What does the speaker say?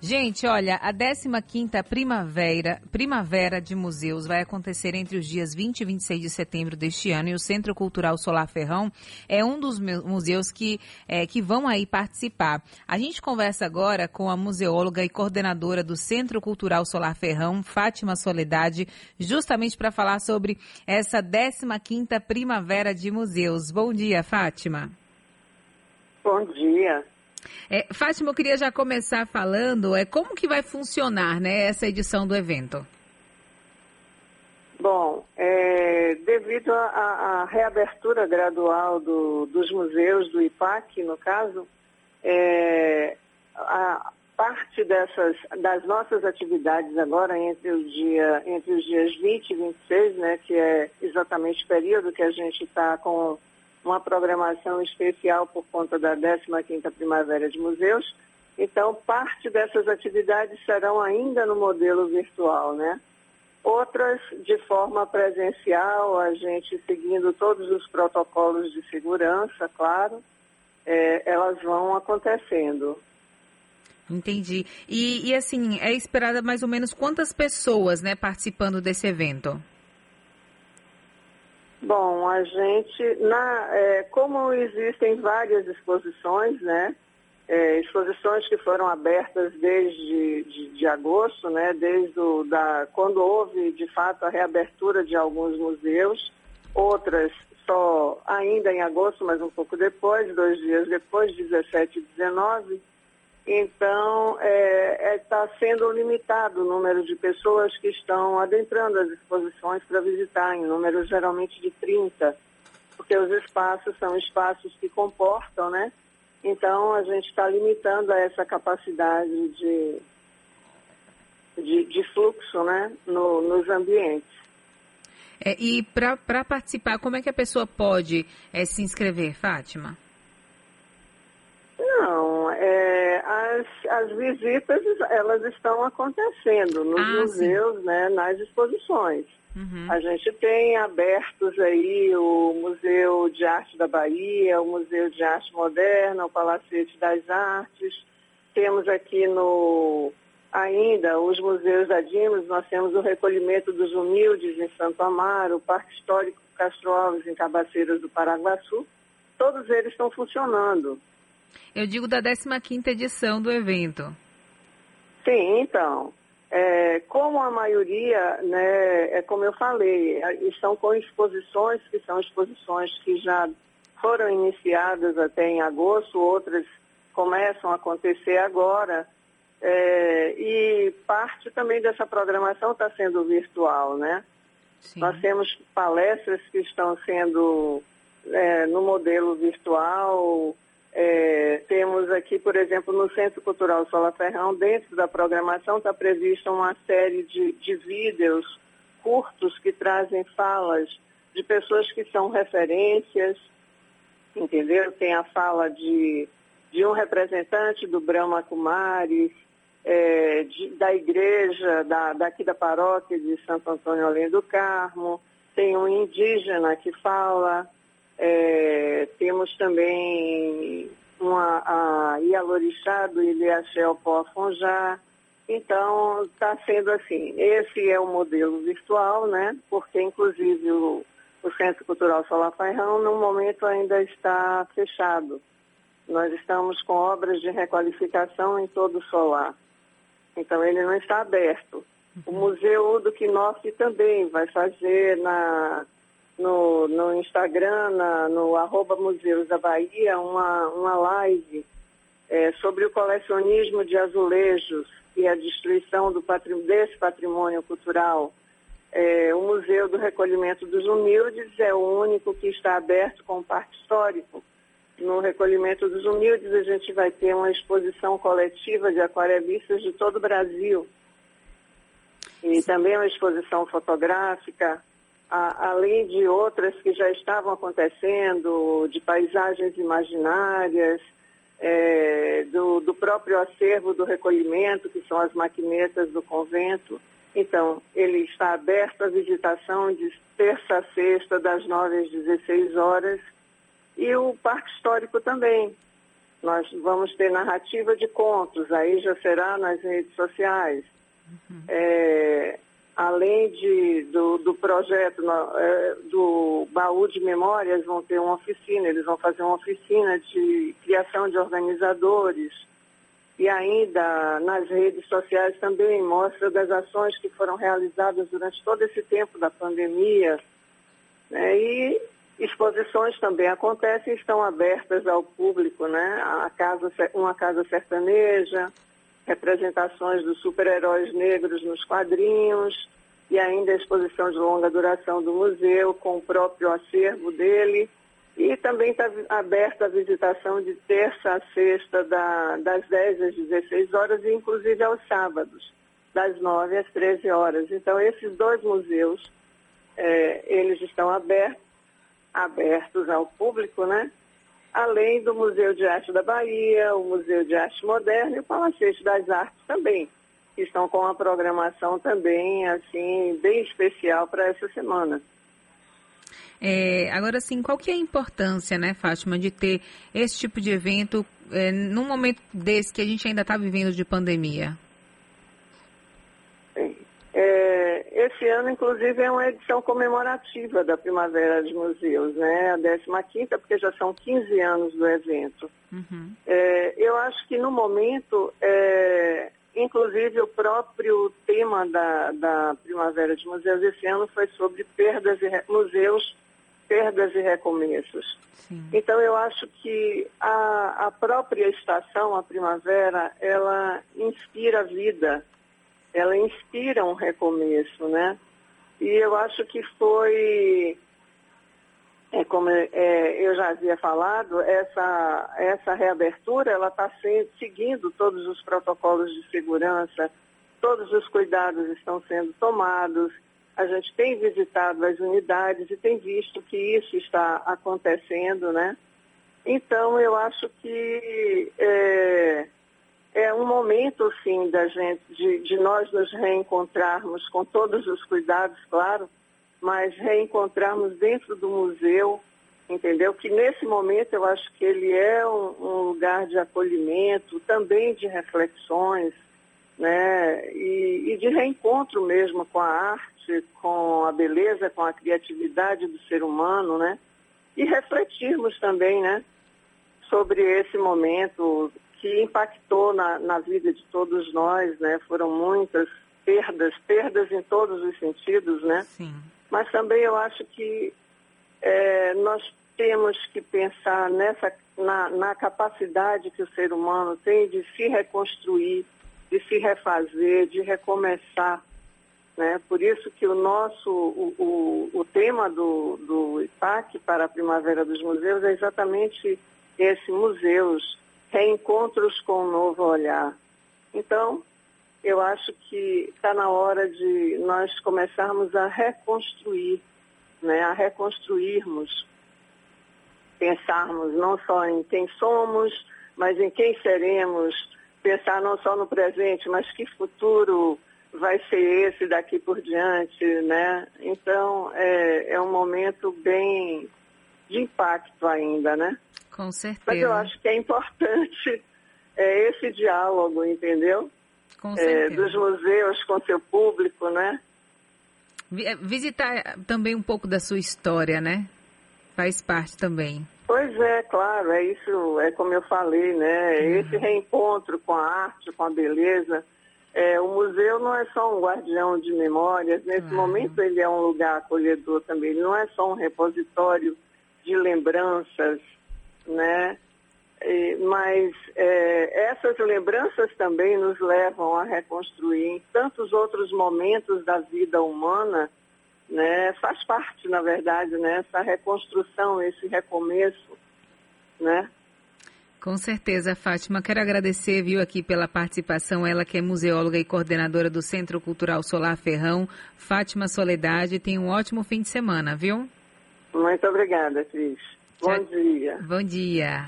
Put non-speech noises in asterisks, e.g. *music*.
Gente, olha, a 15ª Primavera, Primavera de Museus vai acontecer entre os dias 20 e 26 de setembro deste ano e o Centro Cultural Solar Ferrão é um dos museus que, é, que vão aí participar. A gente conversa agora com a museóloga e coordenadora do Centro Cultural Solar Ferrão, Fátima Soledade, justamente para falar sobre essa 15ª Primavera de Museus. Bom dia, Fátima. Bom dia. É, Fátima, eu queria já começar falando é como que vai funcionar né, essa edição do evento. Bom, é, devido à reabertura gradual do, dos museus do IPAC, no caso, é, a parte dessas, das nossas atividades agora entre, o dia, entre os dias 20 e 26, né, que é exatamente o período que a gente está com uma programação especial por conta da 15ª Primavera de Museus. Então, parte dessas atividades serão ainda no modelo virtual, né? Outras de forma presencial, a gente seguindo todos os protocolos de segurança, claro, é, elas vão acontecendo. Entendi. E, e, assim, é esperada mais ou menos quantas pessoas, né, participando desse evento? Bom, a gente, na, é, como existem várias exposições, né? É, exposições que foram abertas desde de, de agosto, né? Desde o, da, quando houve de fato a reabertura de alguns museus, outras só ainda em agosto, mas um pouco depois, dois dias depois, 17 e 19 então, está é, é, tá sendo limitado o número de pessoas que estão adentrando as exposições para visitar, em número geralmente de 30, porque os espaços são espaços que comportam, né? Então, a gente está limitando essa capacidade de, de, de fluxo né? No, nos ambientes. É, e para participar, como é que a pessoa pode é, se inscrever, Fátima? Não, é, as, as visitas elas estão acontecendo nos ah, museus, né, nas exposições. Uhum. A gente tem abertos aí o Museu de Arte da Bahia, o Museu de Arte Moderna, o Palacete das Artes. Temos aqui no ainda os museus da Dimos, nós temos o recolhimento dos humildes em Santo Amaro, o Parque Histórico Castro Alves em Cabaceiras do Paraguaçu. Todos eles estão funcionando. Eu digo da 15ª edição do evento. Sim, então. É, como a maioria, né, é como eu falei, estão com exposições que são exposições que já foram iniciadas até em agosto, outras começam a acontecer agora. É, e parte também dessa programação está sendo virtual, né? Sim. Nós temos palestras que estão sendo é, no modelo virtual, é, temos aqui, por exemplo, no Centro Cultural Sola Ferrão, dentro da programação está prevista uma série de, de vídeos curtos que trazem falas de pessoas que são referências, entendeu? Tem a fala de, de um representante do Brahma Kumaris, é, de, da igreja, da, daqui da paróquia de Santo Antônio Além do Carmo, tem um indígena que fala, é, temos também uma, a Ialorixá do Ilhaxel Poafonjá. Então, está sendo assim. Esse é o modelo virtual, né? Porque, inclusive, o, o Centro Cultural Solar Pairão, no momento, ainda está fechado. Nós estamos com obras de requalificação em todo o solar. Então, ele não está aberto. O uhum. Museu do Quinoque também vai fazer na no, no Instagram, na, no arroba Museus da Bahia, uma, uma live é, sobre o colecionismo de azulejos e a destruição do patrimônio, desse patrimônio cultural. É, o Museu do Recolhimento dos Humildes é o único que está aberto com Parque Histórico. No Recolhimento dos Humildes, a gente vai ter uma exposição coletiva de aquarelistas de todo o Brasil. E também uma exposição fotográfica a, além de outras que já estavam acontecendo, de paisagens imaginárias, é, do, do, próprio acervo do recolhimento, que são as maquinetas do convento. Então, ele está aberto à visitação de terça a sexta, das 9 às 16 horas. E o Parque Histórico também. Nós vamos ter narrativa de contos, aí já será nas redes sociais. Uhum. É, além de, do, do projeto é, do baú de memórias, vão ter uma oficina, eles vão fazer uma oficina de criação de organizadores. E ainda nas redes sociais também mostra das ações que foram realizadas durante todo esse tempo da pandemia. Né? E exposições também acontecem, estão abertas ao público, né? A casa, uma casa sertaneja, representações dos super-heróis negros nos quadrinhos e ainda a exposição de longa duração do museu com o próprio acervo dele. E também está aberta a visitação de terça a sexta, da, das 10 às 16 horas e inclusive aos sábados, das 9 às 13 horas. Então, esses dois museus, é, eles estão abertos, abertos ao público, né? Além do Museu de Arte da Bahia, o Museu de Arte Moderna e o Palacete das Artes também, que estão com uma programação também, assim, bem especial para essa semana. É, agora, sim, qual que é a importância, né, Fátima, de ter esse tipo de evento é, num momento desse que a gente ainda está vivendo de pandemia? É, esse ano, inclusive, é uma edição comemorativa da Primavera de Museus, né? A 15 porque já são 15 anos do evento. Uhum. É, eu acho que no momento, é, inclusive o próprio tema da, da Primavera de Museus esse ano foi sobre perdas e museus, perdas e recomeços. Sim. Então eu acho que a, a própria estação, a primavera, ela inspira vida ela inspira um recomeço, né? E eu acho que foi, é, como é, eu já havia falado, essa, essa reabertura ela está seguindo todos os protocolos de segurança, todos os cuidados estão sendo tomados. A gente tem visitado as unidades e tem visto que isso está acontecendo, né? Então eu acho que é, é um momento, sim, da gente, de, de nós nos reencontrarmos com todos os cuidados, claro, mas reencontrarmos dentro do museu, entendeu? Que nesse momento eu acho que ele é um, um lugar de acolhimento, também de reflexões, né? E, e, de reencontro mesmo com a arte, com a beleza, com a criatividade do ser humano, né? E refletirmos também, né? Sobre esse momento que impactou na, na vida de todos nós, né? Foram muitas perdas, perdas em todos os sentidos, né? Sim. Mas também eu acho que é, nós temos que pensar nessa, na, na, capacidade que o ser humano tem de se reconstruir, de se refazer, de recomeçar. Né? Por isso que o nosso, o, o, o tema do, do IPAC para a Primavera dos Museus é exatamente esse, museus, reencontros com um novo olhar. Então, eu acho que está na hora de nós começarmos a reconstruir, né, a reconstruirmos, pensarmos não só em quem somos, mas em quem seremos, pensar não só no presente, mas que futuro vai ser esse daqui por diante, né? Então, é, é um momento bem de impacto ainda, né? Com certeza. Mas eu acho que é importante *laughs* é, esse diálogo, entendeu? Com é, certeza. É, dos museus com seu público, né? É, visitar também um pouco da sua história, né? Faz parte também. Pois é, claro, é isso, é como eu falei, né? Uhum. Esse reencontro com a arte, com a beleza. É, o museu não é só um guardião de memórias, nesse uhum. momento ele é um lugar acolhedor também, ele não é só um repositório de lembranças, né? E, mas é, essas lembranças também nos levam a reconstruir em tantos outros momentos da vida humana, né? Faz parte, na verdade, né? Essa reconstrução, esse recomeço, né? Com certeza, Fátima. Quero agradecer, viu, aqui pela participação. Ela que é museóloga e coordenadora do Centro Cultural Solar Ferrão, Fátima Soledade. Tem um ótimo fim de semana, viu? Muito obrigada, Cris. Bom dia. Bom dia.